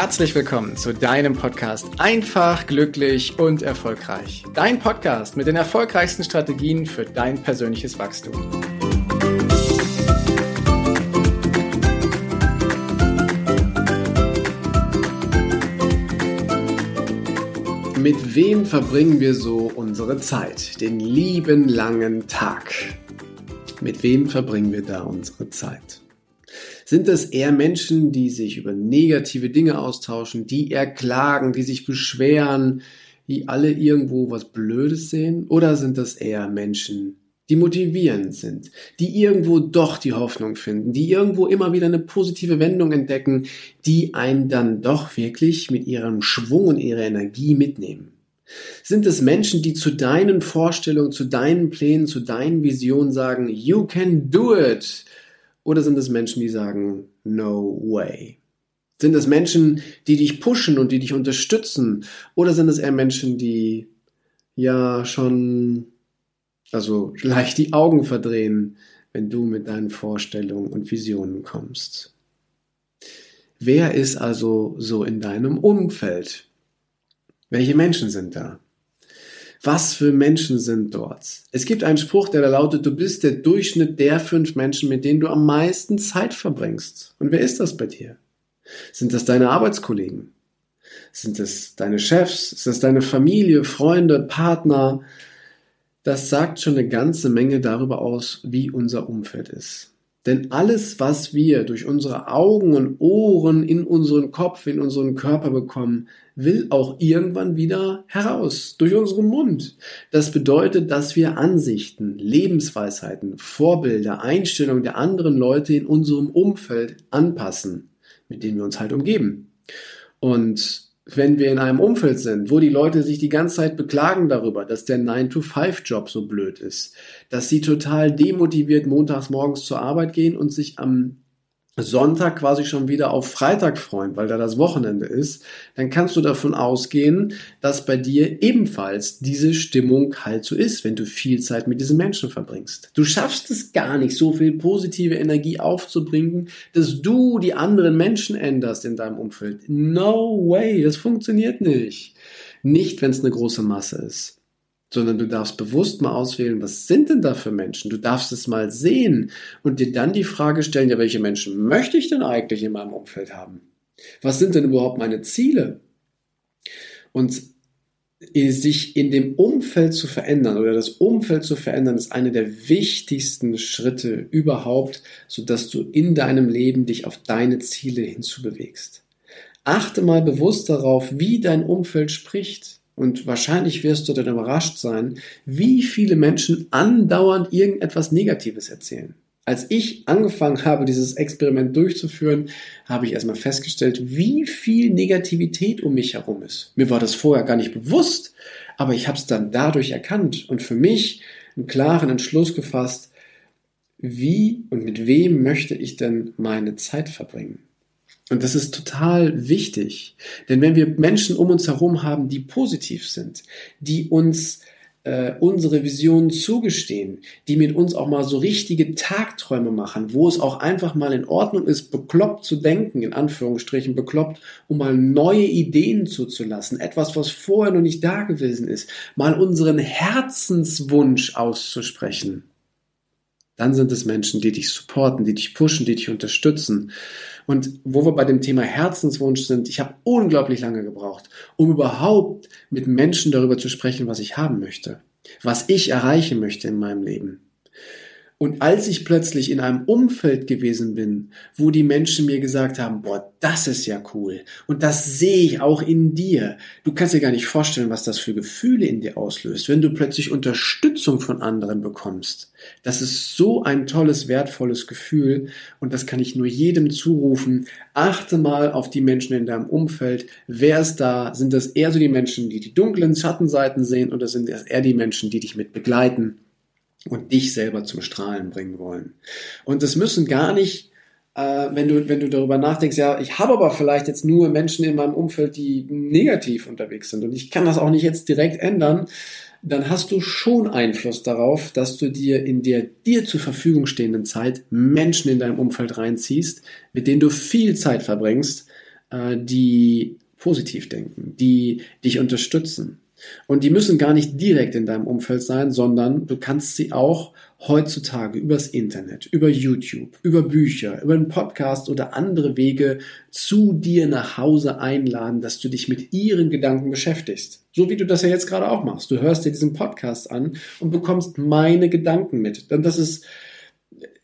herzlich willkommen zu deinem Podcast Einfach, glücklich und erfolgreich. Dein Podcast mit den erfolgreichsten Strategien für dein persönliches Wachstum. Mit wem verbringen wir so unsere Zeit? Den lieben langen Tag. Mit wem verbringen wir da unsere Zeit? Sind es eher Menschen, die sich über negative Dinge austauschen, die eher klagen, die sich beschweren, die alle irgendwo was Blödes sehen? Oder sind das eher Menschen, die motivierend sind, die irgendwo doch die Hoffnung finden, die irgendwo immer wieder eine positive Wendung entdecken, die einen dann doch wirklich mit ihrem Schwung und ihrer Energie mitnehmen? Sind es Menschen, die zu deinen Vorstellungen, zu deinen Plänen, zu deinen Visionen sagen, you can do it? Oder sind es Menschen, die sagen, no way? Sind es Menschen, die dich pushen und die dich unterstützen? Oder sind es eher Menschen, die ja schon, also leicht die Augen verdrehen, wenn du mit deinen Vorstellungen und Visionen kommst? Wer ist also so in deinem Umfeld? Welche Menschen sind da? Was für Menschen sind dort? Es gibt einen Spruch, der da lautet, du bist der Durchschnitt der fünf Menschen, mit denen du am meisten Zeit verbringst. Und wer ist das bei dir? Sind das deine Arbeitskollegen? Sind es deine Chefs? Ist das deine Familie, Freunde, Partner? Das sagt schon eine ganze Menge darüber aus, wie unser Umfeld ist. Denn alles, was wir durch unsere Augen und Ohren in unseren Kopf, in unseren Körper bekommen, will auch irgendwann wieder heraus, durch unseren Mund. Das bedeutet, dass wir Ansichten, Lebensweisheiten, Vorbilder, Einstellungen der anderen Leute in unserem Umfeld anpassen, mit denen wir uns halt umgeben. Und wenn wir in einem Umfeld sind, wo die Leute sich die ganze Zeit beklagen darüber, dass der 9-to-5-Job so blöd ist, dass sie total demotiviert montags morgens zur Arbeit gehen und sich am Sonntag quasi schon wieder auf Freitag freuen, weil da das Wochenende ist, dann kannst du davon ausgehen, dass bei dir ebenfalls diese Stimmung halt so ist, wenn du viel Zeit mit diesen Menschen verbringst. Du schaffst es gar nicht, so viel positive Energie aufzubringen, dass du die anderen Menschen änderst in deinem Umfeld. No way, das funktioniert nicht. Nicht, wenn es eine große Masse ist sondern du darfst bewusst mal auswählen, was sind denn da für Menschen? Du darfst es mal sehen und dir dann die Frage stellen, ja, welche Menschen möchte ich denn eigentlich in meinem Umfeld haben? Was sind denn überhaupt meine Ziele? Und sich in dem Umfeld zu verändern oder das Umfeld zu verändern, ist eine der wichtigsten Schritte überhaupt, sodass du in deinem Leben dich auf deine Ziele hinzubewegst. Achte mal bewusst darauf, wie dein Umfeld spricht. Und wahrscheinlich wirst du dann überrascht sein, wie viele Menschen andauernd irgendetwas Negatives erzählen. Als ich angefangen habe, dieses Experiment durchzuführen, habe ich erstmal festgestellt, wie viel Negativität um mich herum ist. Mir war das vorher gar nicht bewusst, aber ich habe es dann dadurch erkannt und für mich einen klaren Entschluss gefasst, wie und mit wem möchte ich denn meine Zeit verbringen. Und das ist total wichtig. Denn wenn wir Menschen um uns herum haben, die positiv sind, die uns äh, unsere Visionen zugestehen, die mit uns auch mal so richtige Tagträume machen, wo es auch einfach mal in Ordnung ist, bekloppt zu denken, in Anführungsstrichen bekloppt, um mal neue Ideen zuzulassen, etwas, was vorher noch nicht da gewesen ist, mal unseren Herzenswunsch auszusprechen dann sind es Menschen, die dich supporten, die dich pushen, die dich unterstützen. Und wo wir bei dem Thema Herzenswunsch sind, ich habe unglaublich lange gebraucht, um überhaupt mit Menschen darüber zu sprechen, was ich haben möchte, was ich erreichen möchte in meinem Leben. Und als ich plötzlich in einem Umfeld gewesen bin, wo die Menschen mir gesagt haben, boah, das ist ja cool und das sehe ich auch in dir. Du kannst dir gar nicht vorstellen, was das für Gefühle in dir auslöst, wenn du plötzlich Unterstützung von anderen bekommst. Das ist so ein tolles, wertvolles Gefühl und das kann ich nur jedem zurufen. Achte mal auf die Menschen in deinem Umfeld. Wer ist da? Sind das eher so die Menschen, die die dunklen Schattenseiten sehen oder sind das eher die Menschen, die dich mit begleiten? Und dich selber zum Strahlen bringen wollen. Und es müssen gar nicht, äh, wenn, du, wenn du darüber nachdenkst, ja, ich habe aber vielleicht jetzt nur Menschen in meinem Umfeld, die negativ unterwegs sind und ich kann das auch nicht jetzt direkt ändern, dann hast du schon Einfluss darauf, dass du dir in der dir zur Verfügung stehenden Zeit Menschen in deinem Umfeld reinziehst, mit denen du viel Zeit verbringst, äh, die positiv denken, die dich unterstützen. Und die müssen gar nicht direkt in deinem Umfeld sein, sondern du kannst sie auch heutzutage übers Internet, über YouTube, über Bücher, über einen Podcast oder andere Wege zu dir nach Hause einladen, dass du dich mit ihren Gedanken beschäftigst. So wie du das ja jetzt gerade auch machst. Du hörst dir diesen Podcast an und bekommst meine Gedanken mit. Denn das ist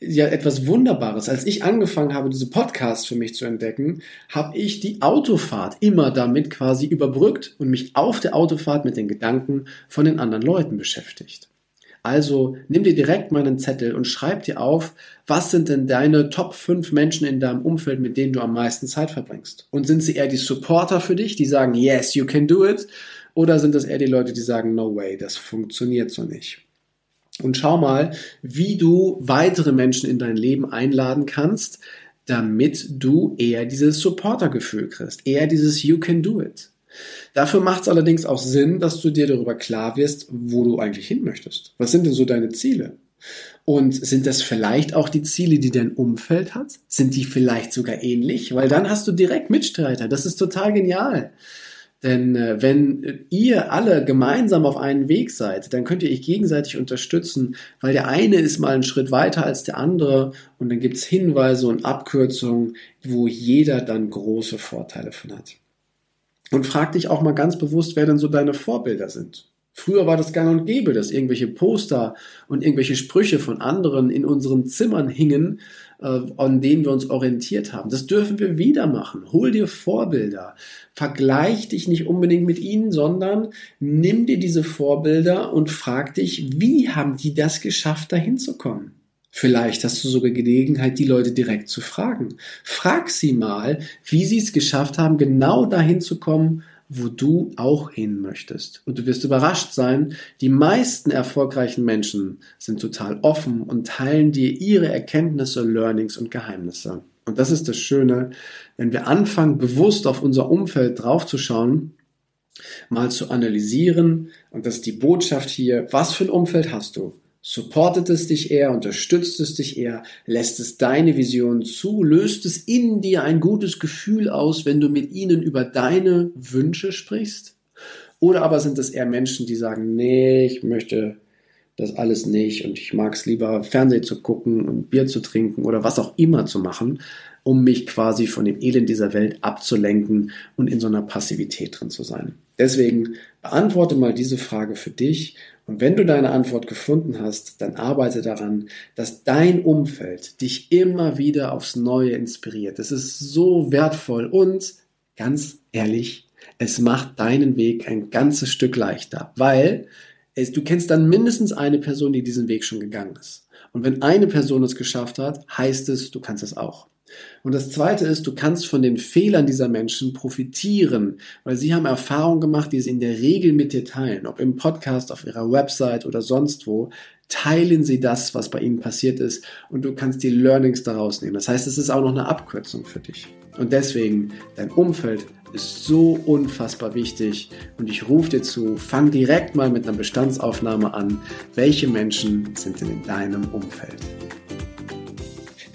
ja etwas Wunderbares. Als ich angefangen habe, diese Podcasts für mich zu entdecken, habe ich die Autofahrt immer damit quasi überbrückt und mich auf der Autofahrt mit den Gedanken von den anderen Leuten beschäftigt. Also nimm dir direkt meinen Zettel und schreib dir auf, was sind denn deine Top 5 Menschen in deinem Umfeld, mit denen du am meisten Zeit verbringst? Und sind sie eher die Supporter für dich, die sagen, yes, you can do it? Oder sind das eher die Leute, die sagen, no way, das funktioniert so nicht? Und schau mal, wie du weitere Menschen in dein Leben einladen kannst, damit du eher dieses Supporter-Gefühl kriegst, eher dieses You can do it. Dafür macht es allerdings auch Sinn, dass du dir darüber klar wirst, wo du eigentlich hin möchtest. Was sind denn so deine Ziele? Und sind das vielleicht auch die Ziele, die dein Umfeld hat? Sind die vielleicht sogar ähnlich? Weil dann hast du direkt Mitstreiter. Das ist total genial. Denn äh, wenn ihr alle gemeinsam auf einen Weg seid, dann könnt ihr euch gegenseitig unterstützen, weil der eine ist mal einen Schritt weiter als der andere und dann gibt es Hinweise und Abkürzungen, wo jeder dann große Vorteile von hat. Und frag dich auch mal ganz bewusst, wer denn so deine Vorbilder sind. Früher war das gang und gäbe, dass irgendwelche Poster und irgendwelche Sprüche von anderen in unseren Zimmern hingen, äh, an denen wir uns orientiert haben. Das dürfen wir wieder machen. Hol dir Vorbilder. Vergleich dich nicht unbedingt mit ihnen, sondern nimm dir diese Vorbilder und frag dich, wie haben die das geschafft, dahin zu kommen? Vielleicht hast du sogar Gelegenheit, die Leute direkt zu fragen. Frag sie mal, wie sie es geschafft haben, genau dahin zu kommen, wo du auch hin möchtest. Und du wirst überrascht sein, die meisten erfolgreichen Menschen sind total offen und teilen dir ihre Erkenntnisse, Learnings und Geheimnisse. Und das ist das Schöne, wenn wir anfangen, bewusst auf unser Umfeld draufzuschauen, mal zu analysieren, und das ist die Botschaft hier, was für ein Umfeld hast du? Supportet es dich eher, unterstützt es dich eher, lässt es deine Vision zu, löst es in dir ein gutes Gefühl aus, wenn du mit ihnen über deine Wünsche sprichst? Oder aber sind es eher Menschen, die sagen, nee, ich möchte das alles nicht und ich mag es lieber, Fernsehen zu gucken und Bier zu trinken oder was auch immer zu machen, um mich quasi von dem Elend dieser Welt abzulenken und in so einer Passivität drin zu sein. Deswegen beantworte mal diese Frage für dich und wenn du deine Antwort gefunden hast, dann arbeite daran, dass dein Umfeld dich immer wieder aufs Neue inspiriert. Das ist so wertvoll und ganz ehrlich, es macht deinen Weg ein ganzes Stück leichter, weil es, du kennst dann mindestens eine Person, die diesen Weg schon gegangen ist. Und wenn eine Person es geschafft hat, heißt es, du kannst es auch. Und das Zweite ist, du kannst von den Fehlern dieser Menschen profitieren, weil sie haben Erfahrungen gemacht, die sie in der Regel mit dir teilen, ob im Podcast, auf ihrer Website oder sonst wo. Teilen sie das, was bei ihnen passiert ist und du kannst die Learnings daraus nehmen. Das heißt, es ist auch noch eine Abkürzung für dich. Und deswegen, dein Umfeld ist so unfassbar wichtig und ich rufe dir zu, fang direkt mal mit einer Bestandsaufnahme an. Welche Menschen sind denn in deinem Umfeld?